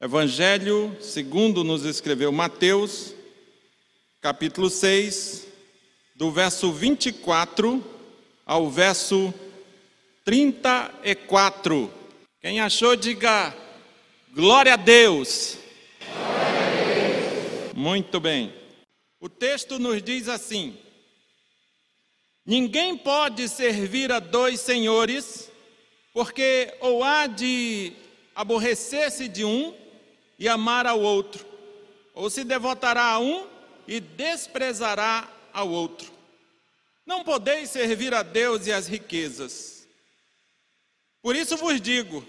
Evangelho segundo nos escreveu Mateus, capítulo 6, do verso 24 ao verso 34. Quem achou, diga glória a Deus. Glória a Deus. Muito bem. O texto nos diz assim: Ninguém pode servir a dois senhores, porque ou há de aborrecer-se de um e amar ao outro, ou se devotará a um e desprezará ao outro. Não podeis servir a Deus e as riquezas. Por isso vos digo: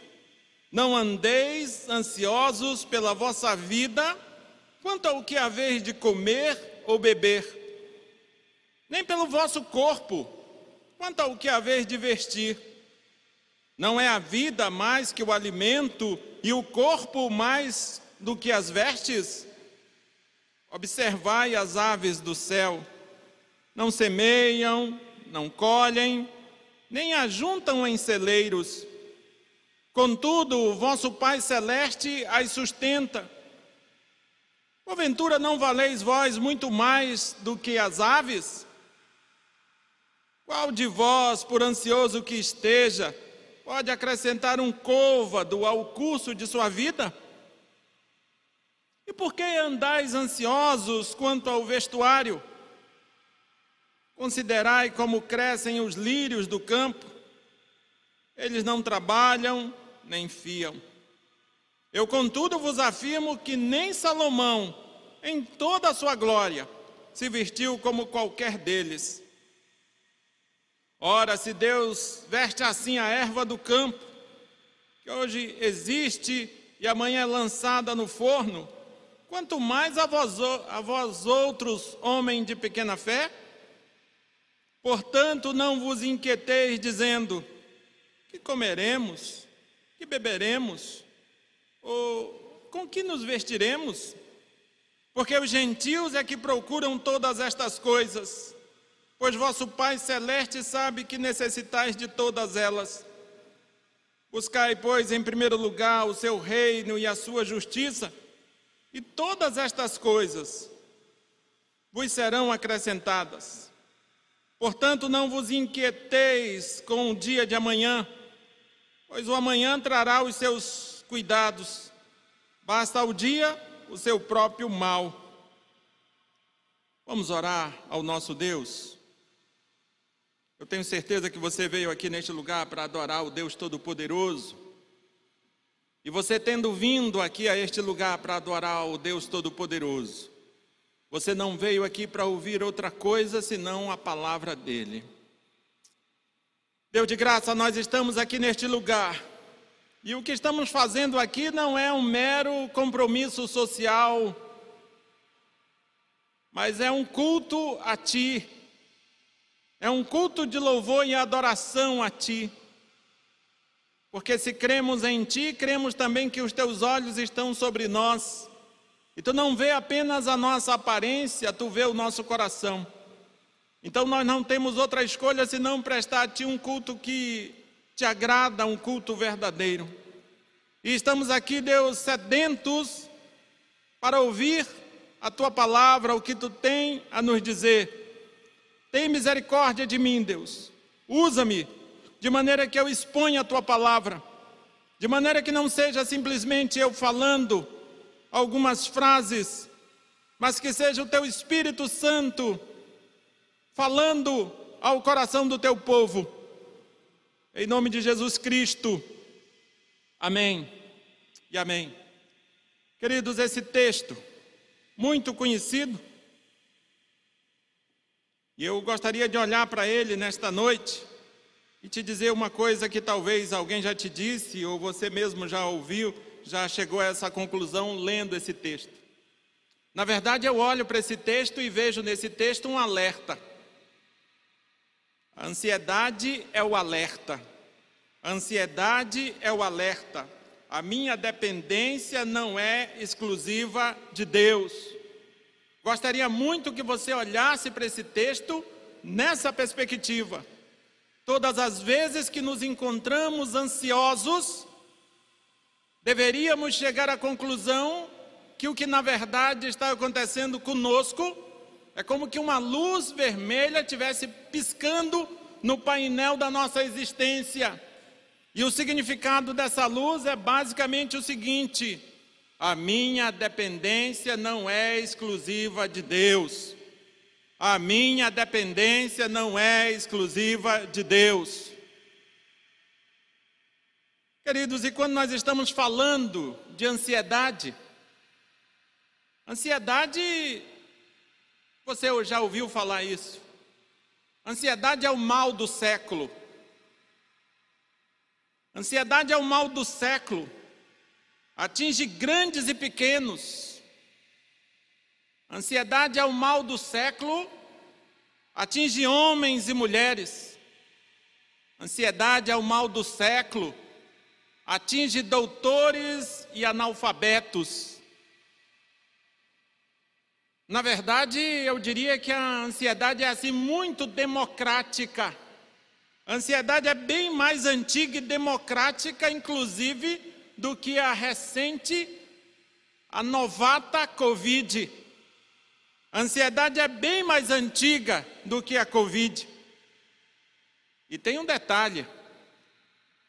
não andeis ansiosos pela vossa vida, quanto ao que haveis de comer ou beber, nem pelo vosso corpo, quanto ao que haveis de vestir. Não é a vida mais que o alimento e o corpo mais do que as vestes? Observai as aves do céu, não semeiam, não colhem, nem ajuntam em celeiros. Contudo, o vosso Pai Celeste as sustenta. Porventura não valeis vós muito mais do que as aves? Qual de vós, por ansioso que esteja, pode acrescentar um côvado ao curso de sua vida? E por que andais ansiosos quanto ao vestuário? Considerai como crescem os lírios do campo. Eles não trabalham nem fiam. Eu, contudo, vos afirmo que nem Salomão, em toda a sua glória, se vestiu como qualquer deles. Ora, se Deus veste assim a erva do campo, que hoje existe e amanhã é lançada no forno, quanto mais a vós, a vós outros, homens de pequena fé? Portanto, não vos inquieteis dizendo: que comeremos, que beberemos, ou com que nos vestiremos? Porque os gentios é que procuram todas estas coisas pois vosso Pai Celeste sabe que necessitais de todas elas. Buscai, pois, em primeiro lugar o seu reino e a sua justiça, e todas estas coisas vos serão acrescentadas. Portanto, não vos inquieteis com o dia de amanhã, pois o amanhã trará os seus cuidados. Basta ao dia o seu próprio mal. Vamos orar ao nosso Deus. Eu tenho certeza que você veio aqui neste lugar para adorar o Deus Todo-Poderoso. E você tendo vindo aqui a este lugar para adorar o Deus Todo-Poderoso, você não veio aqui para ouvir outra coisa senão a palavra dele. Deus de graça, nós estamos aqui neste lugar. E o que estamos fazendo aqui não é um mero compromisso social, mas é um culto a Ti é um culto de louvor e adoração a Ti. Porque se cremos em Ti, cremos também que os Teus olhos estão sobre nós. E Tu não vê apenas a nossa aparência, Tu vê o nosso coração. Então nós não temos outra escolha senão prestar a Ti um culto que te agrada, um culto verdadeiro. E estamos aqui, Deus, sedentos para ouvir a Tua palavra, o que Tu tem a nos dizer. Tem misericórdia de mim, Deus. Usa-me de maneira que eu exponha a tua palavra, de maneira que não seja simplesmente eu falando algumas frases, mas que seja o teu Espírito Santo falando ao coração do teu povo. Em nome de Jesus Cristo. Amém. E amém. Queridos, esse texto muito conhecido e eu gostaria de olhar para ele nesta noite e te dizer uma coisa que talvez alguém já te disse, ou você mesmo já ouviu, já chegou a essa conclusão lendo esse texto. Na verdade, eu olho para esse texto e vejo nesse texto um alerta. A ansiedade é o alerta. A ansiedade é o alerta. A minha dependência não é exclusiva de Deus. Gostaria muito que você olhasse para esse texto nessa perspectiva. Todas as vezes que nos encontramos ansiosos, deveríamos chegar à conclusão que o que na verdade está acontecendo conosco é como que uma luz vermelha tivesse piscando no painel da nossa existência. E o significado dessa luz é basicamente o seguinte: a minha dependência não é exclusiva de Deus. A minha dependência não é exclusiva de Deus. Queridos, e quando nós estamos falando de ansiedade, ansiedade, você já ouviu falar isso? Ansiedade é o mal do século. Ansiedade é o mal do século. Atinge grandes e pequenos. Ansiedade é o mal do século, atinge homens e mulheres. Ansiedade é o mal do século, atinge doutores e analfabetos. Na verdade, eu diria que a ansiedade é assim muito democrática. A ansiedade é bem mais antiga e democrática, inclusive, do que a recente, a novata Covid. A ansiedade é bem mais antiga do que a Covid. E tem um detalhe: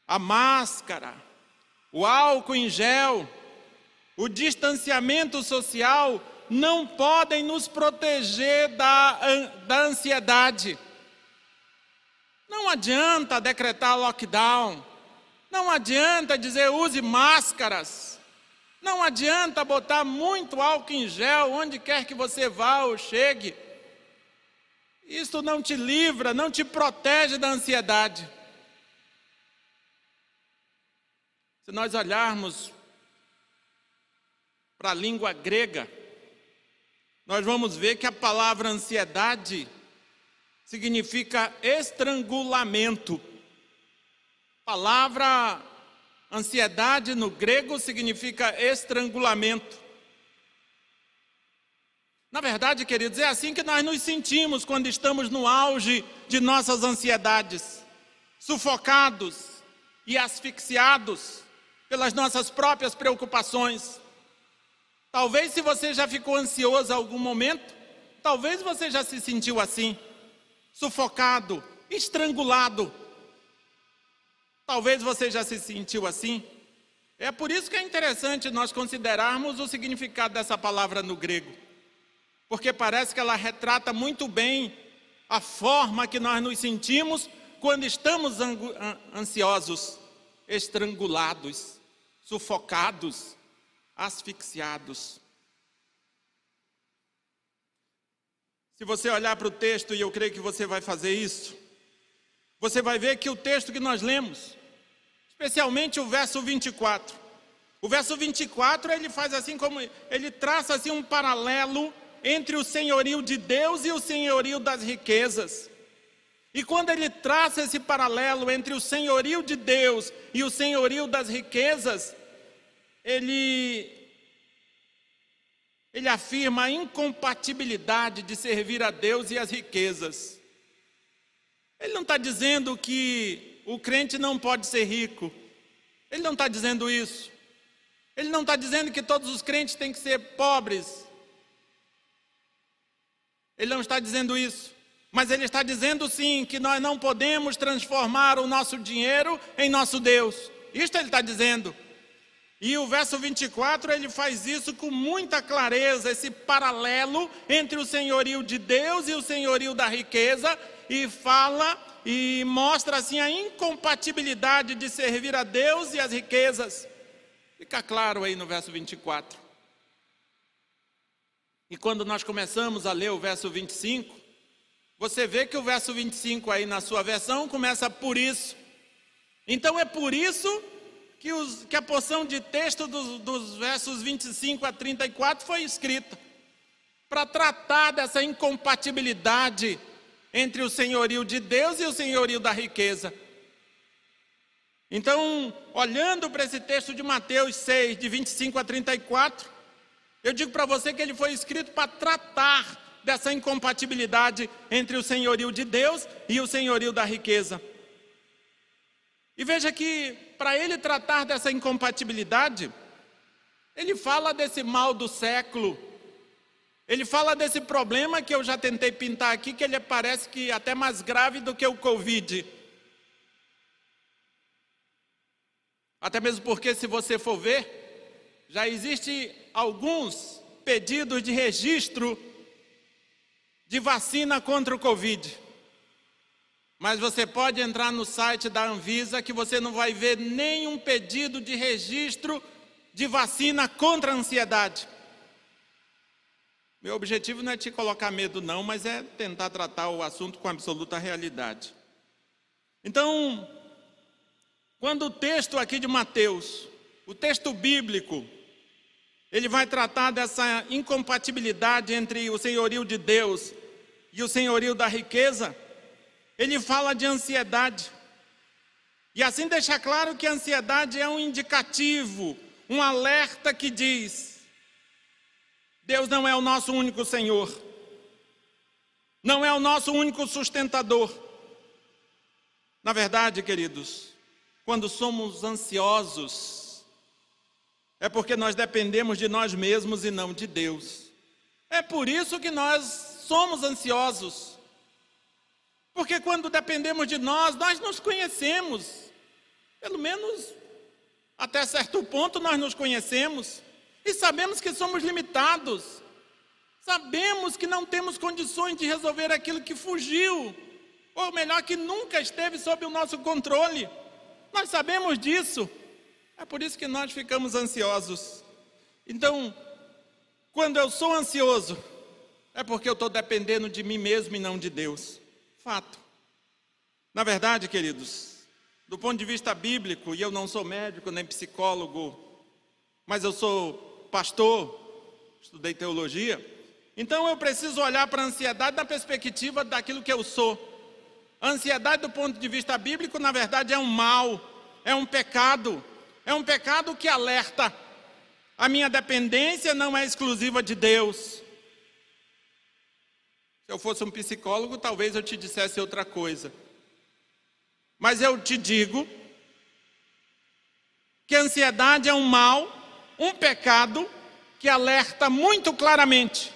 a máscara, o álcool em gel, o distanciamento social não podem nos proteger da, da ansiedade. Não adianta decretar lockdown, não adianta dizer use máscaras. Não adianta botar muito álcool em gel onde quer que você vá ou chegue. Isso não te livra, não te protege da ansiedade. Se nós olharmos para a língua grega, nós vamos ver que a palavra ansiedade significa estrangulamento. Palavra Ansiedade no grego significa estrangulamento. Na verdade, queridos, é assim que nós nos sentimos quando estamos no auge de nossas ansiedades, sufocados e asfixiados pelas nossas próprias preocupações. Talvez, se você já ficou ansioso algum momento, talvez você já se sentiu assim, sufocado, estrangulado Talvez você já se sentiu assim. É por isso que é interessante nós considerarmos o significado dessa palavra no grego. Porque parece que ela retrata muito bem a forma que nós nos sentimos quando estamos ansiosos, estrangulados, sufocados, asfixiados. Se você olhar para o texto, e eu creio que você vai fazer isso, você vai ver que o texto que nós lemos, especialmente o verso 24. O verso 24, ele faz assim como ele traça assim um paralelo entre o senhorio de Deus e o senhorio das riquezas. E quando ele traça esse paralelo entre o senhorio de Deus e o senhorio das riquezas, ele ele afirma a incompatibilidade de servir a Deus e as riquezas. Ele não está dizendo que o crente não pode ser rico. Ele não está dizendo isso. Ele não está dizendo que todos os crentes têm que ser pobres. Ele não está dizendo isso. Mas ele está dizendo sim que nós não podemos transformar o nosso dinheiro em nosso Deus. Isto ele está dizendo. E o verso 24 ele faz isso com muita clareza, esse paralelo entre o senhorio de Deus e o senhorio da riqueza, e fala e mostra assim a incompatibilidade de servir a Deus e as riquezas. Fica claro aí no verso 24. E quando nós começamos a ler o verso 25, você vê que o verso 25 aí na sua versão começa por isso. Então é por isso que, os, que a porção de texto dos, dos versos 25 a 34 foi escrita para tratar dessa incompatibilidade entre o senhorio de Deus e o senhorio da riqueza. Então, olhando para esse texto de Mateus 6, de 25 a 34, eu digo para você que ele foi escrito para tratar dessa incompatibilidade entre o senhorio de Deus e o senhorio da riqueza. E veja que, para ele tratar dessa incompatibilidade, ele fala desse mal do século, ele fala desse problema que eu já tentei pintar aqui, que ele parece que até mais grave do que o Covid. Até mesmo porque, se você for ver, já existe alguns pedidos de registro de vacina contra o Covid. Mas você pode entrar no site da Anvisa que você não vai ver nenhum pedido de registro de vacina contra a ansiedade. Meu objetivo não é te colocar medo, não, mas é tentar tratar o assunto com absoluta realidade. Então, quando o texto aqui de Mateus, o texto bíblico, ele vai tratar dessa incompatibilidade entre o senhorio de Deus e o senhorio da riqueza, ele fala de ansiedade. E assim deixa claro que a ansiedade é um indicativo, um alerta que diz: Deus não é o nosso único Senhor, não é o nosso único sustentador. Na verdade, queridos, quando somos ansiosos, é porque nós dependemos de nós mesmos e não de Deus. É por isso que nós somos ansiosos. Porque quando dependemos de nós, nós nos conhecemos. Pelo menos até certo ponto nós nos conhecemos e sabemos que somos limitados. Sabemos que não temos condições de resolver aquilo que fugiu, ou melhor, que nunca esteve sob o nosso controle. Nós sabemos disso. É por isso que nós ficamos ansiosos. Então, quando eu sou ansioso, é porque eu estou dependendo de mim mesmo e não de Deus. Fato. Na verdade, queridos, do ponto de vista bíblico, e eu não sou médico nem psicólogo, mas eu sou pastor, estudei teologia, então eu preciso olhar para a ansiedade na perspectiva daquilo que eu sou. A ansiedade, do ponto de vista bíblico, na verdade é um mal, é um pecado, é um pecado que alerta. A minha dependência não é exclusiva de Deus. Se eu fosse um psicólogo, talvez eu te dissesse outra coisa. Mas eu te digo que a ansiedade é um mal, um pecado que alerta muito claramente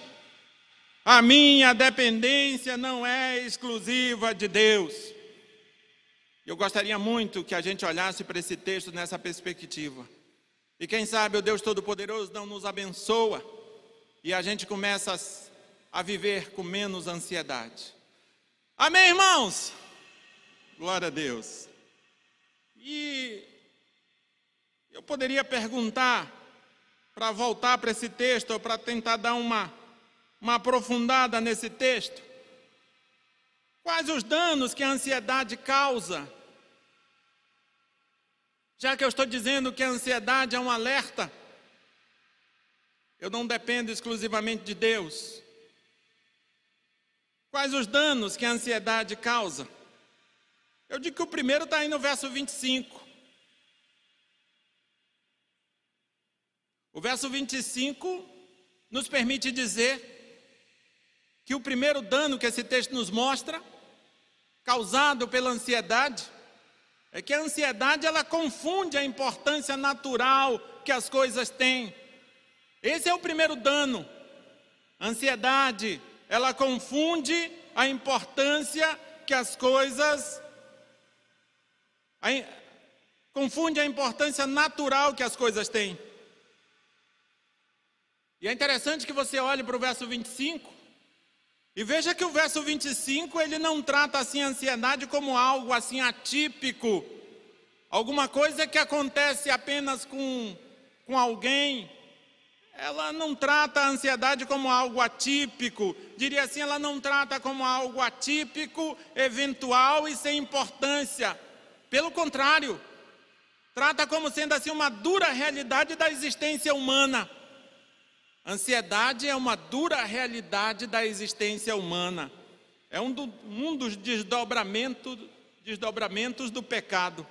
a minha dependência não é exclusiva de Deus. Eu gostaria muito que a gente olhasse para esse texto nessa perspectiva. E quem sabe o Deus Todo-Poderoso não nos abençoa e a gente começa a, viver com menos ansiedade. Amém, irmãos? Glória a Deus. E eu poderia perguntar, para voltar para esse texto, ou para tentar dar uma uma aprofundada nesse texto. Quais os danos que a ansiedade causa? Já que eu estou dizendo que a ansiedade é um alerta, eu não dependo exclusivamente de Deus. Quais os danos que a ansiedade causa? Eu digo que o primeiro está aí no verso 25. O verso 25 nos permite dizer que o primeiro dano que esse texto nos mostra, causado pela ansiedade, é que a ansiedade ela confunde a importância natural que as coisas têm. Esse é o primeiro dano. A ansiedade, ela confunde a importância que as coisas a, confunde a importância natural que as coisas têm. E é interessante que você olhe para o verso 25 e veja que o verso 25, ele não trata assim a ansiedade como algo assim atípico, alguma coisa que acontece apenas com, com alguém. Ela não trata a ansiedade como algo atípico, diria assim, ela não trata como algo atípico, eventual e sem importância. Pelo contrário, trata como sendo assim uma dura realidade da existência humana. Ansiedade é uma dura realidade da existência humana. É um, do, um dos desdobramentos, desdobramentos do pecado.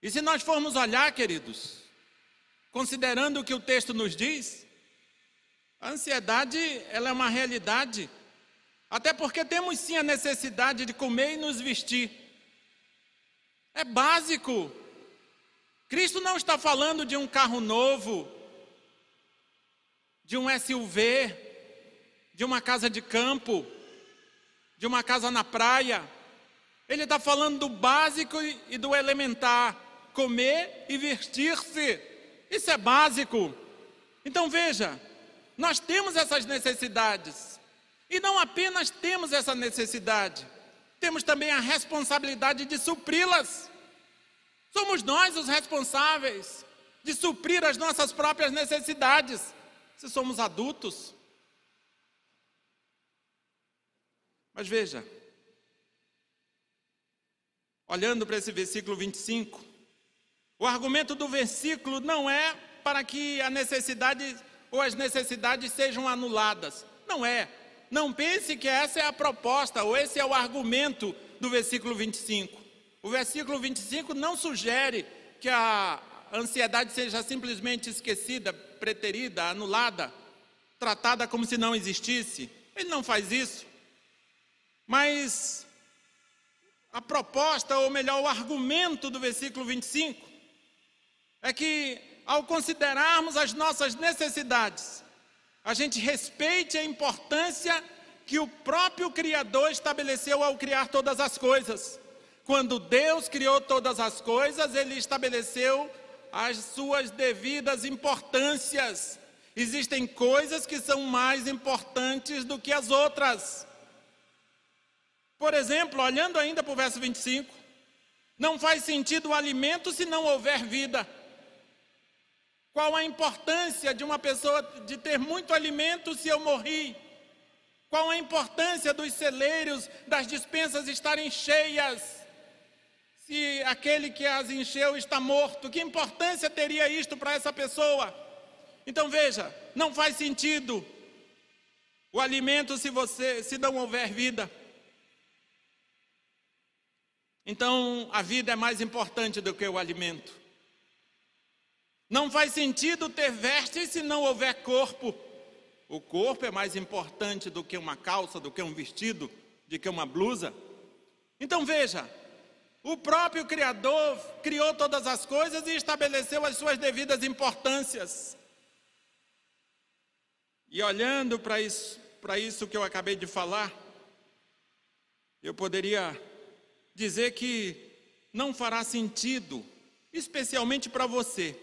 E se nós formos olhar, queridos, considerando o que o texto nos diz, a ansiedade ela é uma realidade. Até porque temos sim a necessidade de comer e nos vestir. É básico. Cristo não está falando de um carro novo, de um SUV, de uma casa de campo, de uma casa na praia. Ele está falando do básico e do elementar: comer e vestir-se. Isso é básico. Então veja, nós temos essas necessidades. E não apenas temos essa necessidade, temos também a responsabilidade de supri-las. Somos nós os responsáveis de suprir as nossas próprias necessidades, se somos adultos. Mas veja, olhando para esse versículo 25, o argumento do versículo não é para que a necessidade ou as necessidades sejam anuladas. Não é. Não pense que essa é a proposta ou esse é o argumento do versículo 25. O versículo 25 não sugere que a ansiedade seja simplesmente esquecida, preterida, anulada, tratada como se não existisse. Ele não faz isso. Mas a proposta, ou melhor, o argumento do versículo 25 é que ao considerarmos as nossas necessidades, a gente respeite a importância que o próprio Criador estabeleceu ao criar todas as coisas. Quando Deus criou todas as coisas, Ele estabeleceu as suas devidas importâncias. Existem coisas que são mais importantes do que as outras. Por exemplo, olhando ainda para o verso 25, não faz sentido o alimento se não houver vida. Qual a importância de uma pessoa de ter muito alimento se eu morri? Qual a importância dos celeiros, das dispensas estarem cheias? Se aquele que as encheu está morto, que importância teria isto para essa pessoa? Então veja, não faz sentido o alimento se você se não houver vida. Então a vida é mais importante do que o alimento. Não faz sentido ter vestes se não houver corpo. O corpo é mais importante do que uma calça, do que um vestido, do que uma blusa. Então veja, o próprio Criador criou todas as coisas e estabeleceu as suas devidas importâncias. E olhando para isso, para isso que eu acabei de falar, eu poderia dizer que não fará sentido, especialmente para você,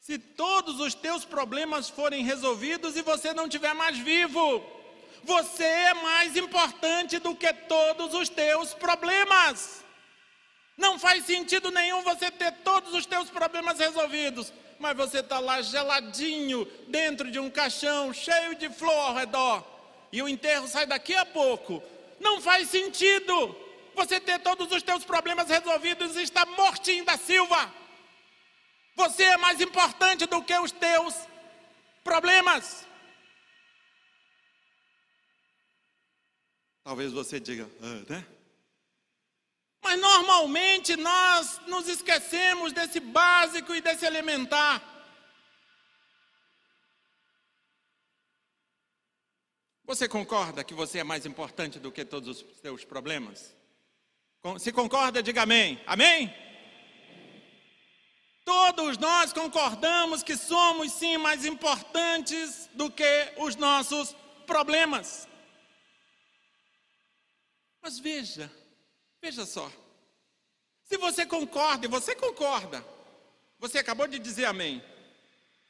se todos os teus problemas forem resolvidos e você não estiver mais vivo, você é mais importante do que todos os teus problemas. Não faz sentido nenhum você ter todos os teus problemas resolvidos, mas você está lá geladinho dentro de um caixão cheio de flor ao redor e o enterro sai daqui a pouco. Não faz sentido você ter todos os teus problemas resolvidos e estar mortinho da Silva. Você é mais importante do que os teus problemas. Talvez você diga, ah, né? Mas normalmente nós nos esquecemos desse básico e desse elementar. Você concorda que você é mais importante do que todos os seus problemas? Se concorda, diga amém. Amém? Todos nós concordamos que somos sim mais importantes do que os nossos problemas. Mas veja, veja só. Se você concorda, e você concorda, você acabou de dizer amém.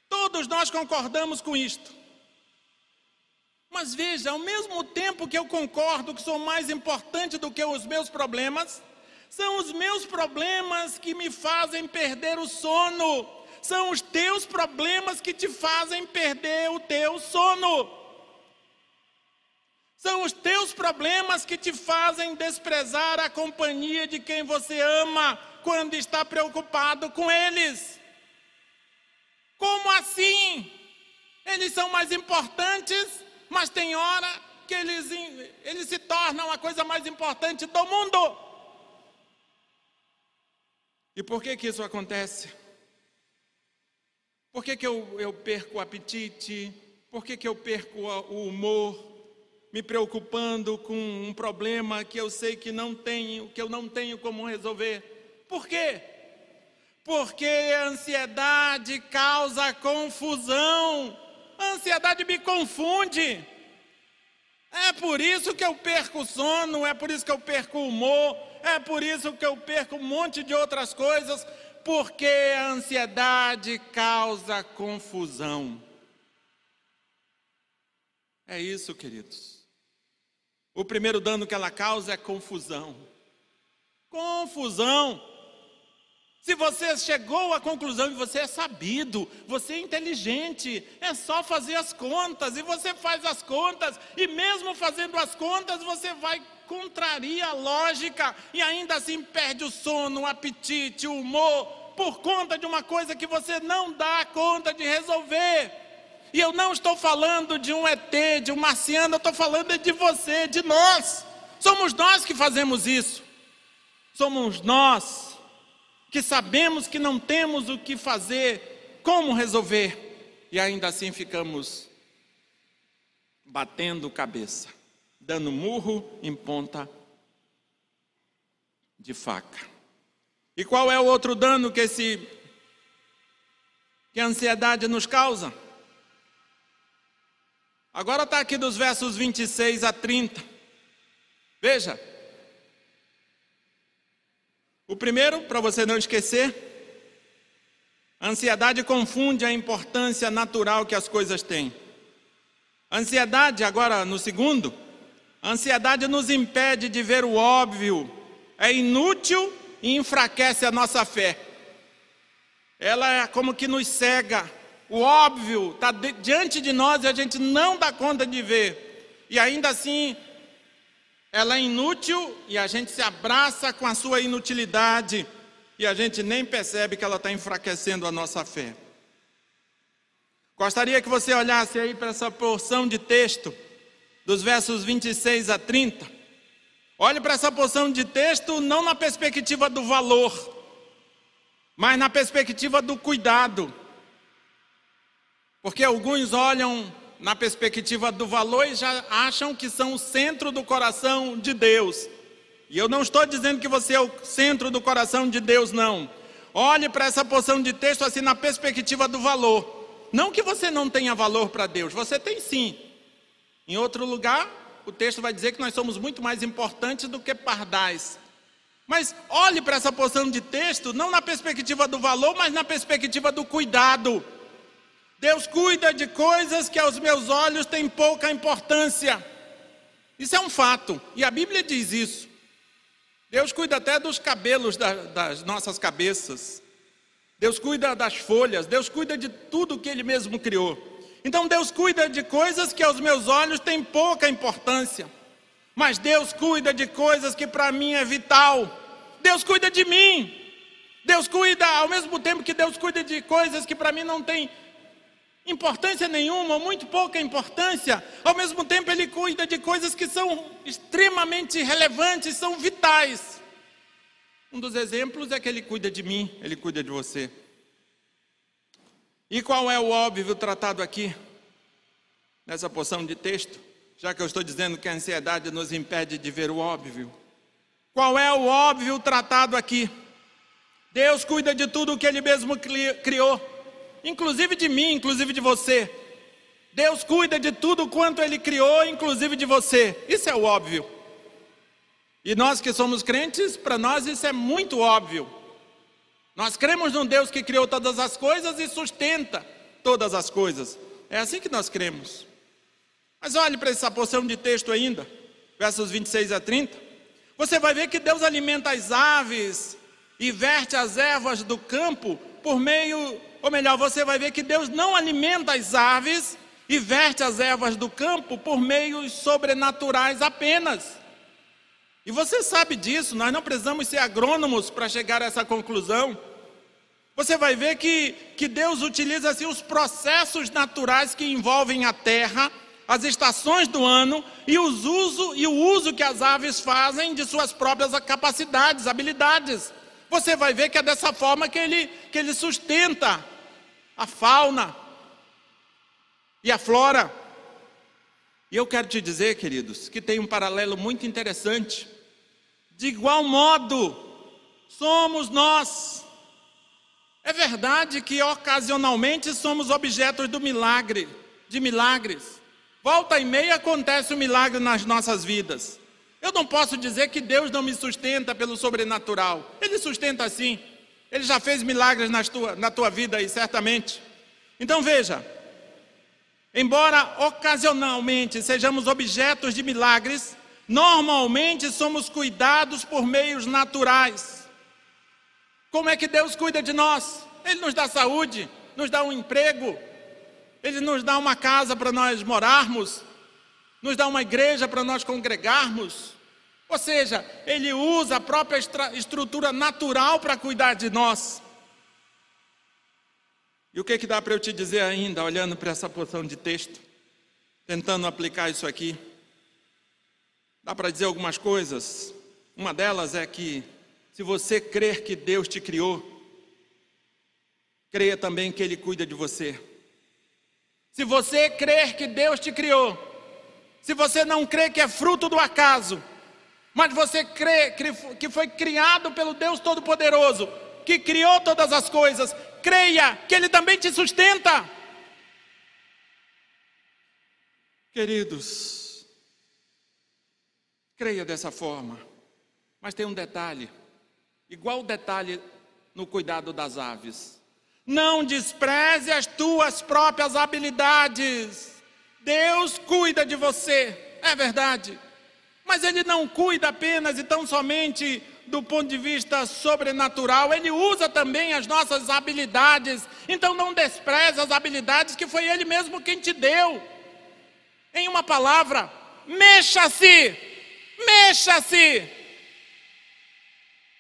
Todos nós concordamos com isto. Mas veja, ao mesmo tempo que eu concordo que sou mais importante do que os meus problemas, são os meus problemas que me fazem perder o sono. São os teus problemas que te fazem perder o teu sono. São os teus problemas que te fazem desprezar a companhia de quem você ama quando está preocupado com eles. Como assim? Eles são mais importantes, mas tem hora que eles, eles se tornam a coisa mais importante do mundo. E por que que isso acontece? Por que, que eu, eu perco o apetite? Por que, que eu perco o humor? Me preocupando com um problema que eu sei que não tenho, que eu não tenho como resolver. Por quê? Porque a ansiedade causa confusão. A ansiedade me confunde. É por isso que eu perco sono, é por isso que eu perco humor, é por isso que eu perco um monte de outras coisas, porque a ansiedade causa confusão. É isso, queridos. O primeiro dano que ela causa é confusão. Confusão. Se você chegou à conclusão e você é sabido, você é inteligente, é só fazer as contas, e você faz as contas, e mesmo fazendo as contas, você vai contraria a lógica e ainda assim perde o sono, o apetite, o humor, por conta de uma coisa que você não dá conta de resolver. E eu não estou falando de um ET, de um marciano, eu estou falando de você, de nós. Somos nós que fazemos isso. Somos nós que sabemos que não temos o que fazer, como resolver, e ainda assim ficamos batendo cabeça, dando murro em ponta de faca. E qual é o outro dano que esse que a ansiedade nos causa? Agora está aqui dos versos 26 a 30. Veja. O primeiro, para você não esquecer, a ansiedade confunde a importância natural que as coisas têm. A ansiedade, agora no segundo, a ansiedade nos impede de ver o óbvio, é inútil e enfraquece a nossa fé. Ela é como que nos cega o óbvio está diante de nós e a gente não dá conta de ver. E ainda assim, ela é inútil e a gente se abraça com a sua inutilidade e a gente nem percebe que ela está enfraquecendo a nossa fé. Gostaria que você olhasse aí para essa porção de texto, dos versos 26 a 30. Olhe para essa porção de texto não na perspectiva do valor, mas na perspectiva do cuidado. Porque alguns olham na perspectiva do valor e já acham que são o centro do coração de Deus. E eu não estou dizendo que você é o centro do coração de Deus, não. Olhe para essa porção de texto assim na perspectiva do valor. Não que você não tenha valor para Deus, você tem sim. Em outro lugar, o texto vai dizer que nós somos muito mais importantes do que pardais. Mas olhe para essa porção de texto não na perspectiva do valor, mas na perspectiva do cuidado. Deus cuida de coisas que aos meus olhos têm pouca importância. Isso é um fato, e a Bíblia diz isso. Deus cuida até dos cabelos da, das nossas cabeças. Deus cuida das folhas, Deus cuida de tudo que Ele mesmo criou. Então Deus cuida de coisas que aos meus olhos têm pouca importância. Mas Deus cuida de coisas que para mim é vital. Deus cuida de mim. Deus cuida, ao mesmo tempo que Deus cuida de coisas que para mim não têm importância nenhuma, muito pouca importância. Ao mesmo tempo, ele cuida de coisas que são extremamente relevantes, são vitais. Um dos exemplos é que ele cuida de mim, ele cuida de você. E qual é o óbvio tratado aqui, nessa porção de texto? Já que eu estou dizendo que a ansiedade nos impede de ver o óbvio. Qual é o óbvio tratado aqui? Deus cuida de tudo o que Ele mesmo criou inclusive de mim, inclusive de você. Deus cuida de tudo quanto Ele criou, inclusive de você. Isso é o óbvio. E nós que somos crentes, para nós isso é muito óbvio. Nós cremos num Deus que criou todas as coisas e sustenta todas as coisas. É assim que nós cremos. Mas olhe para essa porção de texto ainda, versos 26 a 30. Você vai ver que Deus alimenta as aves e verte as ervas do campo por meio ou melhor, você vai ver que Deus não alimenta as aves e verte as ervas do campo por meios sobrenaturais apenas. E você sabe disso, nós não precisamos ser agrônomos para chegar a essa conclusão. Você vai ver que, que Deus utiliza assim, os processos naturais que envolvem a terra, as estações do ano e, os uso, e o uso que as aves fazem de suas próprias capacidades, habilidades. Você vai ver que é dessa forma que ele, que ele sustenta a fauna e a flora. E eu quero te dizer, queridos, que tem um paralelo muito interessante. De igual modo somos nós. É verdade que ocasionalmente somos objetos do milagre, de milagres. Volta e meia acontece um milagre nas nossas vidas. Eu não posso dizer que Deus não me sustenta pelo sobrenatural. Ele sustenta sim. Ele já fez milagres na tua, na tua vida aí, certamente. Então veja, embora ocasionalmente sejamos objetos de milagres, normalmente somos cuidados por meios naturais. Como é que Deus cuida de nós? Ele nos dá saúde, nos dá um emprego, Ele nos dá uma casa para nós morarmos, nos dá uma igreja para nós congregarmos. Ou seja, ele usa a própria estrutura natural para cuidar de nós. E o que, que dá para eu te dizer ainda, olhando para essa porção de texto, tentando aplicar isso aqui? Dá para dizer algumas coisas. Uma delas é que, se você crer que Deus te criou, creia também que Ele cuida de você. Se você crer que Deus te criou, se você não crê que é fruto do acaso, mas você crê que foi criado pelo Deus Todo-Poderoso, que criou todas as coisas, creia que Ele também te sustenta. Queridos, creia dessa forma, mas tem um detalhe, igual o detalhe no cuidado das aves. Não despreze as tuas próprias habilidades. Deus cuida de você, é verdade. Mas ele não cuida apenas e tão somente do ponto de vista sobrenatural, ele usa também as nossas habilidades. Então não despreze as habilidades que foi ele mesmo quem te deu. Em uma palavra, mexa-se, mexa-se.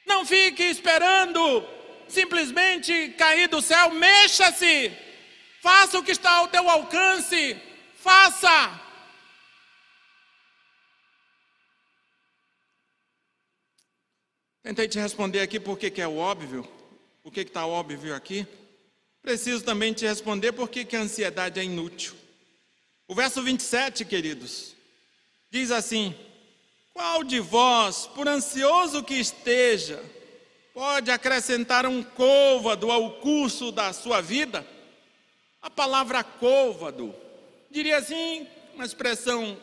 Não fique esperando simplesmente cair do céu, mexa-se. Faça o que está ao teu alcance. Faça. Tentei te responder aqui porque que é o óbvio, o que está óbvio aqui. Preciso também te responder por que a ansiedade é inútil. O verso 27, queridos, diz assim: Qual de vós, por ansioso que esteja, pode acrescentar um côvado ao curso da sua vida? A palavra côvado, diria assim, uma expressão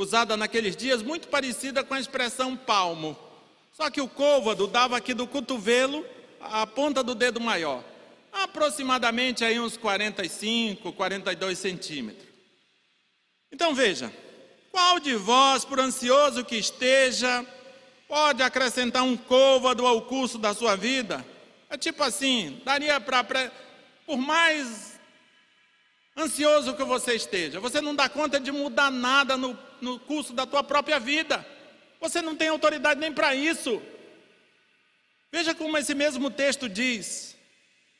usada naqueles dias, muito parecida com a expressão palmo. Só que o côvado dava aqui do cotovelo à ponta do dedo maior, aproximadamente aí uns 45, 42 centímetros. Então veja, qual de vós, por ansioso que esteja, pode acrescentar um côvado ao curso da sua vida? É tipo assim, daria para, por mais ansioso que você esteja, você não dá conta de mudar nada no, no curso da tua própria vida. Você não tem autoridade nem para isso. Veja como esse mesmo texto diz,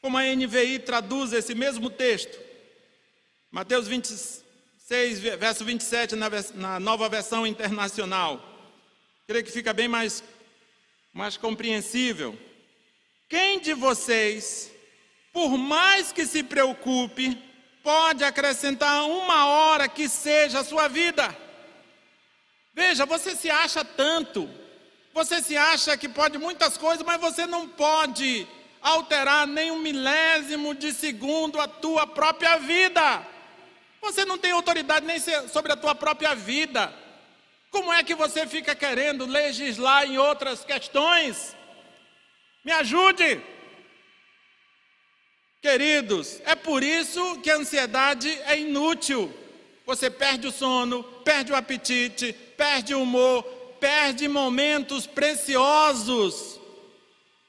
como a NVI traduz esse mesmo texto. Mateus 26, verso 27, na, na nova versão internacional. Creio que fica bem mais, mais compreensível. Quem de vocês, por mais que se preocupe, pode acrescentar uma hora que seja a sua vida. Veja, você se acha tanto, você se acha que pode muitas coisas, mas você não pode alterar nem um milésimo de segundo a tua própria vida. Você não tem autoridade nem sobre a tua própria vida. Como é que você fica querendo legislar em outras questões? Me ajude. Queridos, é por isso que a ansiedade é inútil. Você perde o sono, perde o apetite, perde o humor, perde momentos preciosos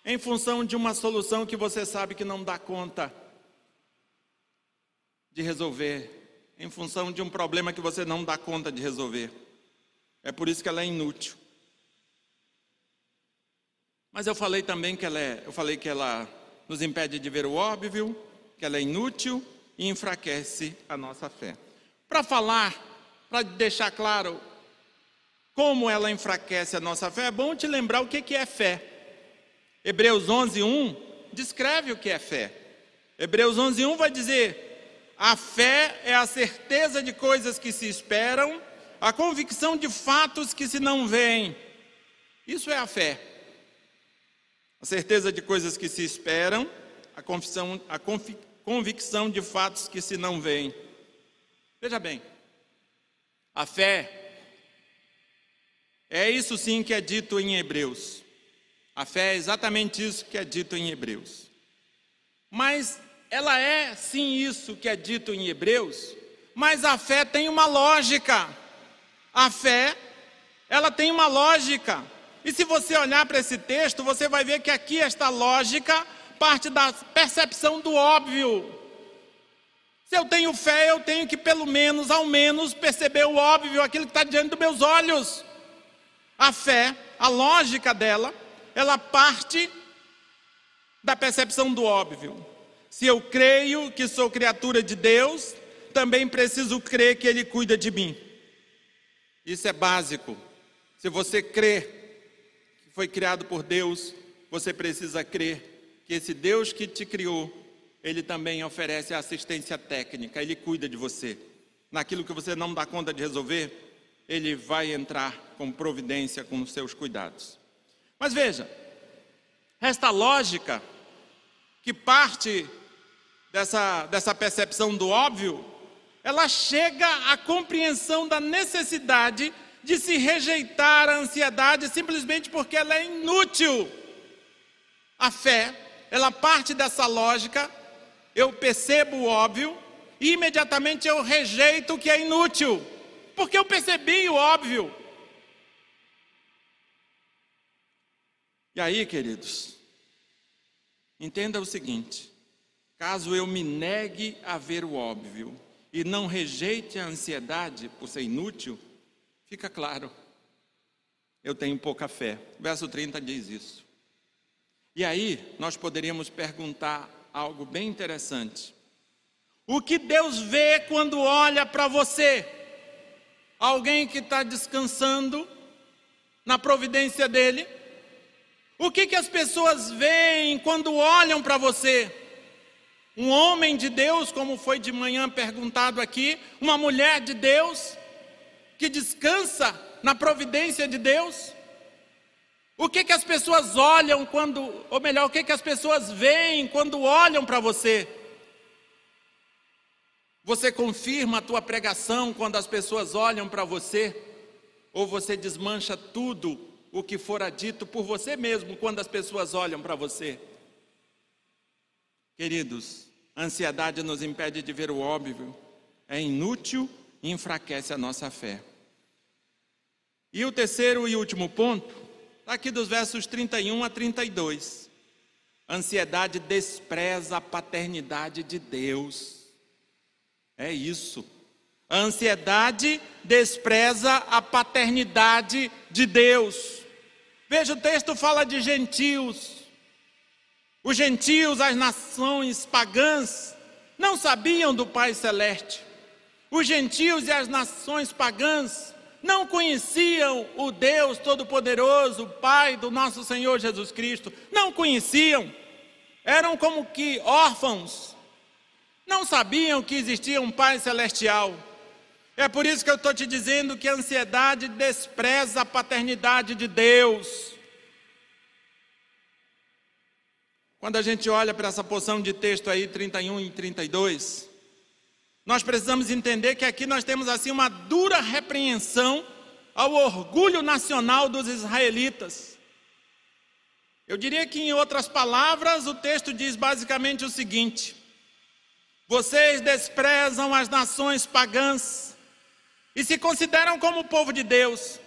em função de uma solução que você sabe que não dá conta de resolver, em função de um problema que você não dá conta de resolver. É por isso que ela é inútil. Mas eu falei também que ela é, eu falei que ela nos impede de ver o óbvio, que ela é inútil e enfraquece a nossa fé. Para falar, para deixar claro como ela enfraquece a nossa fé, é bom te lembrar o que é fé. Hebreus 11, 1 descreve o que é fé. Hebreus 11, 1 vai dizer: a fé é a certeza de coisas que se esperam, a convicção de fatos que se não veem. Isso é a fé. A certeza de coisas que se esperam, a, confissão, a convicção de fatos que se não veem. Veja bem, a fé é isso sim que é dito em Hebreus. A fé é exatamente isso que é dito em Hebreus. Mas ela é sim isso que é dito em Hebreus, mas a fé tem uma lógica. A fé, ela tem uma lógica. E se você olhar para esse texto, você vai ver que aqui esta lógica parte da percepção do óbvio. Se eu tenho fé, eu tenho que pelo menos, ao menos, perceber o óbvio, aquilo que está diante dos meus olhos. A fé, a lógica dela, ela parte da percepção do óbvio. Se eu creio que sou criatura de Deus, também preciso crer que Ele cuida de mim. Isso é básico. Se você crê que foi criado por Deus, você precisa crer que esse Deus que te criou, Ele também oferece assistência técnica, Ele cuida de você. Naquilo que você não dá conta de resolver, Ele vai entrar com providência com os seus cuidados. Mas veja, esta lógica que parte dessa, dessa percepção do óbvio, ela chega à compreensão da necessidade de se rejeitar a ansiedade simplesmente porque ela é inútil. A fé, ela parte dessa lógica, eu percebo o óbvio e imediatamente eu rejeito o que é inútil, porque eu percebi o óbvio. E aí, queridos, entenda o seguinte: caso eu me negue a ver o óbvio e não rejeite a ansiedade por ser inútil, fica claro, eu tenho pouca fé. Verso 30 diz isso. E aí, nós poderíamos perguntar algo bem interessante. O que Deus vê quando olha para você? Alguém que está descansando na providência dele? O que, que as pessoas veem quando olham para você? Um homem de Deus, como foi de manhã perguntado aqui, uma mulher de Deus, que descansa na providência de Deus? O que, que as pessoas olham quando, ou melhor, o que, que as pessoas veem quando olham para você? Você confirma a tua pregação quando as pessoas olham para você? Ou você desmancha tudo o que fora dito por você mesmo quando as pessoas olham para você. Queridos, a ansiedade nos impede de ver o óbvio, é inútil e enfraquece a nossa fé. E o terceiro e último ponto, aqui dos versos 31 a 32. A ansiedade despreza a paternidade de Deus. É isso. A ansiedade despreza a paternidade de Deus. Veja, o texto fala de gentios. Os gentios, as nações pagãs, não sabiam do Pai Celeste. Os gentios e as nações pagãs não conheciam o Deus Todo-Poderoso, Pai do nosso Senhor Jesus Cristo. Não conheciam. Eram como que órfãos. Não sabiam que existia um Pai Celestial. É por isso que eu estou te dizendo que a ansiedade despreza a paternidade de Deus. Quando a gente olha para essa porção de texto aí, 31 e 32, nós precisamos entender que aqui nós temos assim uma dura repreensão ao orgulho nacional dos israelitas. Eu diria que, em outras palavras, o texto diz basicamente o seguinte: vocês desprezam as nações pagãs, e se consideram como o povo de Deus,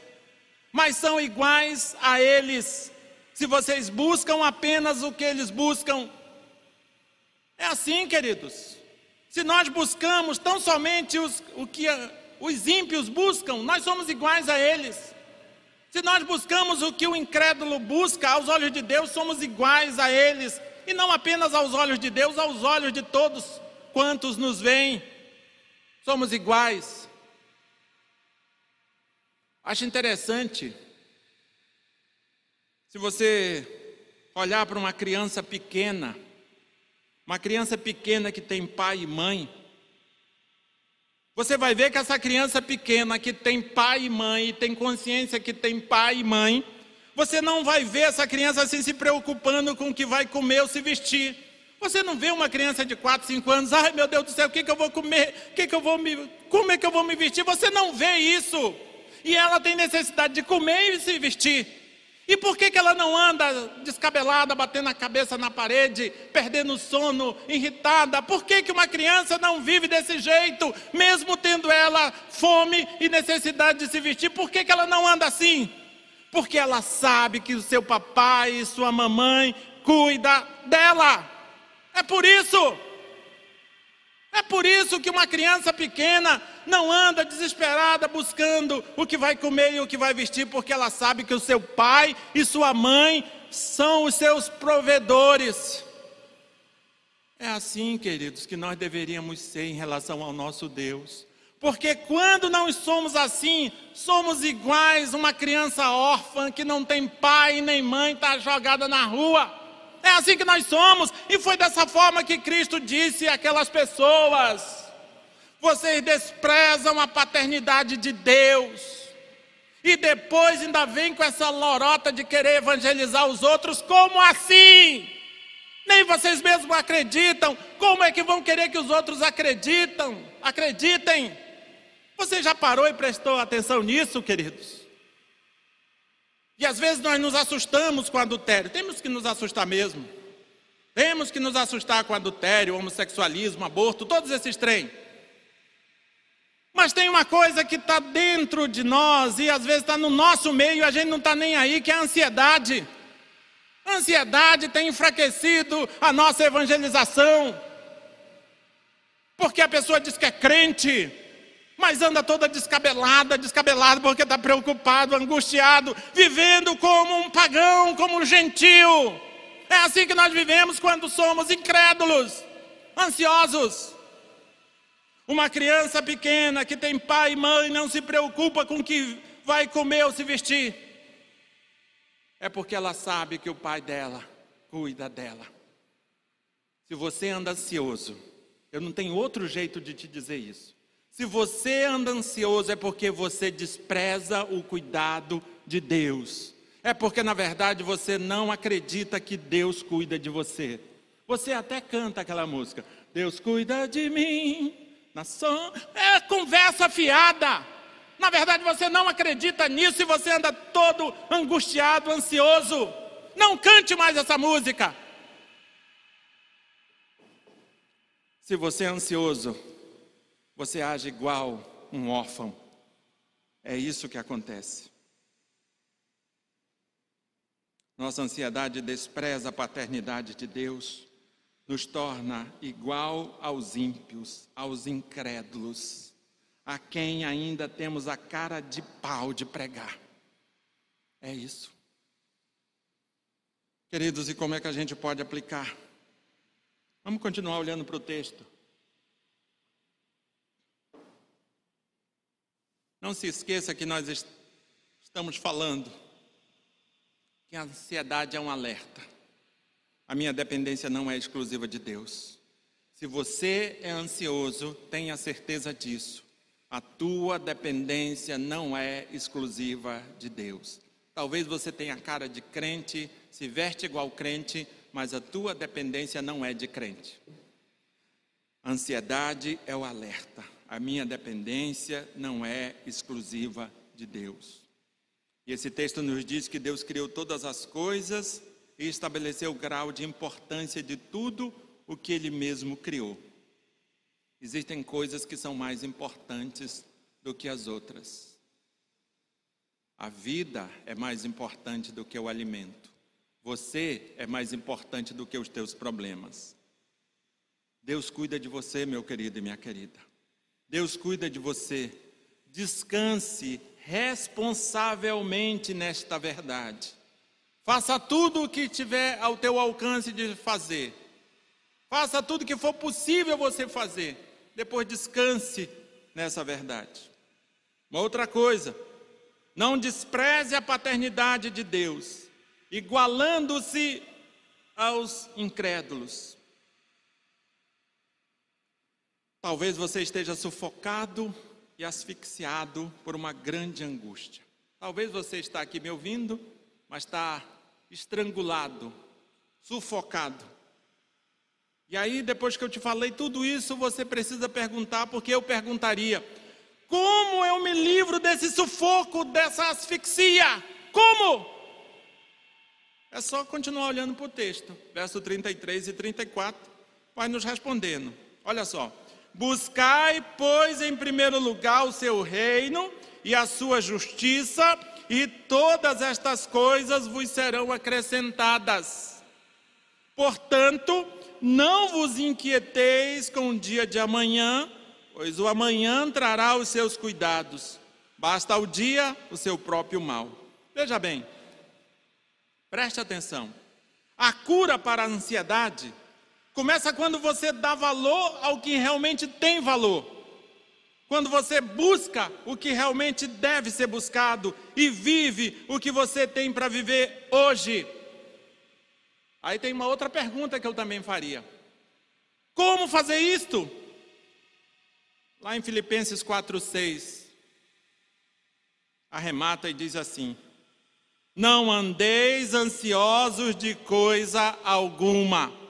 mas são iguais a eles, se vocês buscam apenas o que eles buscam. É assim, queridos. Se nós buscamos tão somente os, o que os ímpios buscam, nós somos iguais a eles. Se nós buscamos o que o incrédulo busca aos olhos de Deus, somos iguais a eles. E não apenas aos olhos de Deus, aos olhos de todos quantos nos veem. Somos iguais. Acho interessante, se você olhar para uma criança pequena, uma criança pequena que tem pai e mãe, você vai ver que essa criança pequena que tem pai e mãe, e tem consciência que tem pai e mãe, Você não vai ver essa criança assim se preocupando com o que vai comer ou se vestir. Você não vê uma criança de 4, 5 anos, ai meu Deus do céu, o que, que eu vou comer? O que, que eu vou me. Como é que eu vou me vestir? Você não vê isso. E ela tem necessidade de comer e se vestir. E por que, que ela não anda descabelada, batendo a cabeça na parede, perdendo sono, irritada? Por que, que uma criança não vive desse jeito, mesmo tendo ela fome e necessidade de se vestir? Por que, que ela não anda assim? Porque ela sabe que o seu papai e sua mamãe cuida dela. É por isso. É por isso que uma criança pequena não anda desesperada buscando o que vai comer e o que vai vestir, porque ela sabe que o seu pai e sua mãe são os seus provedores. É assim, queridos, que nós deveríamos ser em relação ao nosso Deus. Porque quando não somos assim, somos iguais uma criança órfã que não tem pai nem mãe, está jogada na rua. É assim que nós somos, e foi dessa forma que Cristo disse àquelas pessoas: vocês desprezam a paternidade de Deus, e depois ainda vem com essa lorota de querer evangelizar os outros, como assim? Nem vocês mesmos acreditam, como é que vão querer que os outros acreditam? Acreditem. Você já parou e prestou atenção nisso, queridos? E às vezes nós nos assustamos com adultério. Temos que nos assustar mesmo. Temos que nos assustar com adultério, homossexualismo, aborto, todos esses trem. Mas tem uma coisa que está dentro de nós e às vezes está no nosso meio e a gente não está nem aí, que é a ansiedade. A ansiedade tem enfraquecido a nossa evangelização. Porque a pessoa diz que é crente, mas anda toda descabelada, descabelada, porque está preocupado, angustiado, vivendo como um pagão, como um gentil. É assim que nós vivemos quando somos incrédulos, ansiosos. Uma criança pequena que tem pai e mãe não se preocupa com o que vai comer ou se vestir. É porque ela sabe que o pai dela cuida dela. Se você anda ansioso, eu não tenho outro jeito de te dizer isso. Se você anda ansioso, é porque você despreza o cuidado de Deus. É porque, na verdade, você não acredita que Deus cuida de você. Você até canta aquela música: Deus cuida de mim. Nação. É conversa fiada. Na verdade, você não acredita nisso e você anda todo angustiado, ansioso. Não cante mais essa música. Se você é ansioso, você age igual um órfão. É isso que acontece. Nossa ansiedade despreza a paternidade de Deus, nos torna igual aos ímpios, aos incrédulos, a quem ainda temos a cara de pau de pregar. É isso. Queridos, e como é que a gente pode aplicar? Vamos continuar olhando para o texto. Não se esqueça que nós estamos falando que a ansiedade é um alerta. A minha dependência não é exclusiva de Deus. Se você é ansioso, tenha certeza disso. A tua dependência não é exclusiva de Deus. Talvez você tenha cara de crente, se veste igual crente, mas a tua dependência não é de crente. Ansiedade é o alerta a minha dependência não é exclusiva de Deus. E esse texto nos diz que Deus criou todas as coisas e estabeleceu o grau de importância de tudo o que Ele mesmo criou. Existem coisas que são mais importantes do que as outras. A vida é mais importante do que o alimento. Você é mais importante do que os teus problemas. Deus cuida de você, meu querido e minha querida. Deus cuida de você. Descanse responsavelmente nesta verdade. Faça tudo o que tiver ao teu alcance de fazer. Faça tudo o que for possível você fazer. Depois descanse nessa verdade. Uma outra coisa, não despreze a paternidade de Deus, igualando-se aos incrédulos. Talvez você esteja sufocado e asfixiado por uma grande angústia. Talvez você está aqui me ouvindo mas está estrangulado, sufocado. E aí, depois que eu te falei tudo isso, você precisa perguntar, porque eu perguntaria: como eu me livro desse sufoco, dessa asfixia? Como? É só continuar olhando para o texto, verso 33 e 34, vai nos respondendo. Olha só. Buscai, pois, em primeiro lugar o seu reino e a sua justiça, e todas estas coisas vos serão acrescentadas. Portanto, não vos inquieteis com o dia de amanhã, pois o amanhã trará os seus cuidados. Basta o dia o seu próprio mal. Veja bem, preste atenção. A cura para a ansiedade começa quando você dá valor ao que realmente tem valor. Quando você busca o que realmente deve ser buscado e vive o que você tem para viver hoje. Aí tem uma outra pergunta que eu também faria: Como fazer isto? Lá em Filipenses 4:6 arremata e diz assim: Não andeis ansiosos de coisa alguma.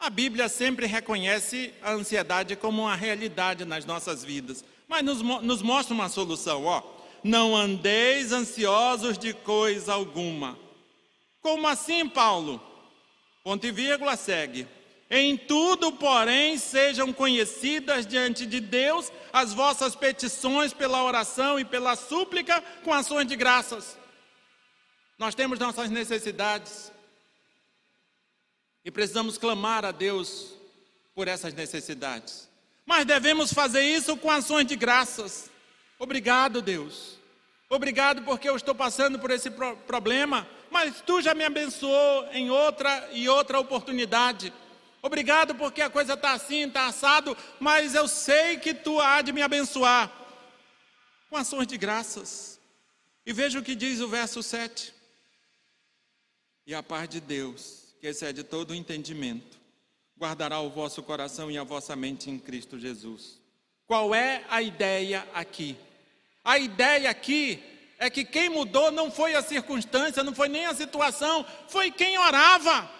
A Bíblia sempre reconhece a ansiedade como uma realidade nas nossas vidas, mas nos, nos mostra uma solução, ó. Não andeis ansiosos de coisa alguma. Como assim, Paulo? Ponto e vírgula segue. Em tudo, porém, sejam conhecidas diante de Deus as vossas petições pela oração e pela súplica com ações de graças. Nós temos nossas necessidades e precisamos clamar a Deus por essas necessidades. Mas devemos fazer isso com ações de graças. Obrigado, Deus. Obrigado porque eu estou passando por esse pro problema mas tu já me abençoou em outra e outra oportunidade. Obrigado porque a coisa está assim, está assado, mas eu sei que tu há de me abençoar. Com ações de graças. E veja o que diz o verso 7. E a paz de Deus, que excede todo o entendimento, guardará o vosso coração e a vossa mente em Cristo Jesus. Qual é a ideia aqui? A ideia aqui é que quem mudou não foi a circunstância, não foi nem a situação, foi quem orava.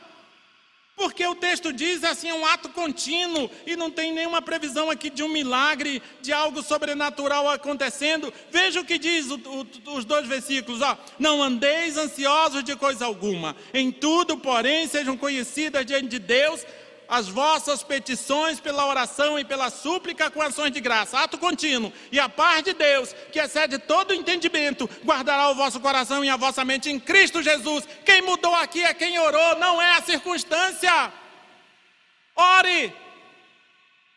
Porque o texto diz assim, é um ato contínuo e não tem nenhuma previsão aqui de um milagre, de algo sobrenatural acontecendo. Veja o que diz o, o, os dois versículos, ó. Não andeis ansiosos de coisa alguma, em tudo, porém, sejam conhecidas diante de Deus as vossas petições pela oração e pela súplica com ações de graça, ato contínuo, e a paz de Deus, que excede todo entendimento, guardará o vosso coração e a vossa mente em Cristo Jesus. Quem mudou aqui é quem orou, não é a circunstância. Ore.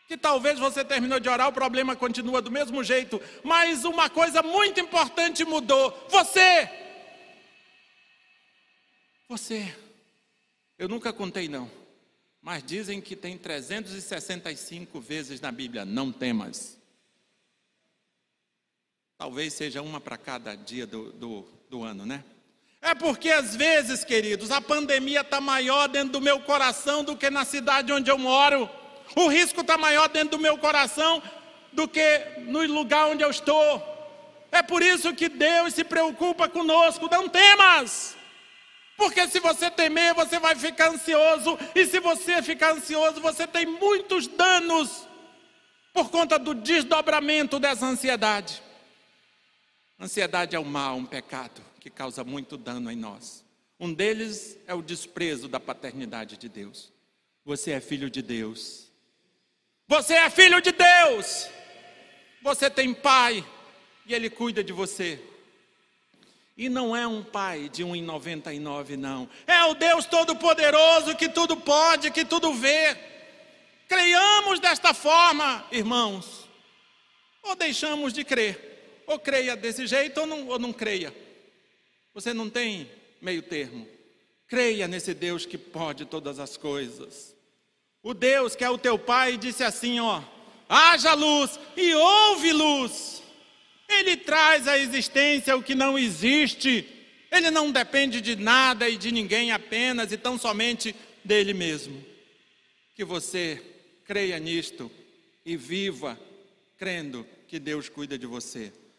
Que talvez você terminou de orar, o problema continua do mesmo jeito, mas uma coisa muito importante mudou: você. Você. Eu nunca contei, não. Mas dizem que tem 365 vezes na Bíblia, não temas. Talvez seja uma para cada dia do, do, do ano, né? É porque às vezes, queridos, a pandemia está maior dentro do meu coração do que na cidade onde eu moro. O risco está maior dentro do meu coração do que no lugar onde eu estou. É por isso que Deus se preocupa conosco. Não temas. Porque se você temer, você vai ficar ansioso, e se você ficar ansioso, você tem muitos danos por conta do desdobramento dessa ansiedade. Ansiedade é um mal, um pecado que causa muito dano em nós. Um deles é o desprezo da paternidade de Deus. Você é filho de Deus. Você é filho de Deus. Você tem pai e ele cuida de você. E não é um pai de 1,99, não. É o Deus Todo-Poderoso que tudo pode, que tudo vê. Creiamos desta forma, irmãos. Ou deixamos de crer. Ou creia desse jeito ou não, ou não creia. Você não tem meio termo. Creia nesse Deus que pode todas as coisas. O Deus que é o teu pai disse assim: ó, haja luz e houve luz. Ele traz à existência o que não existe. Ele não depende de nada e de ninguém apenas e tão somente dele mesmo. Que você creia nisto e viva crendo que Deus cuida de você.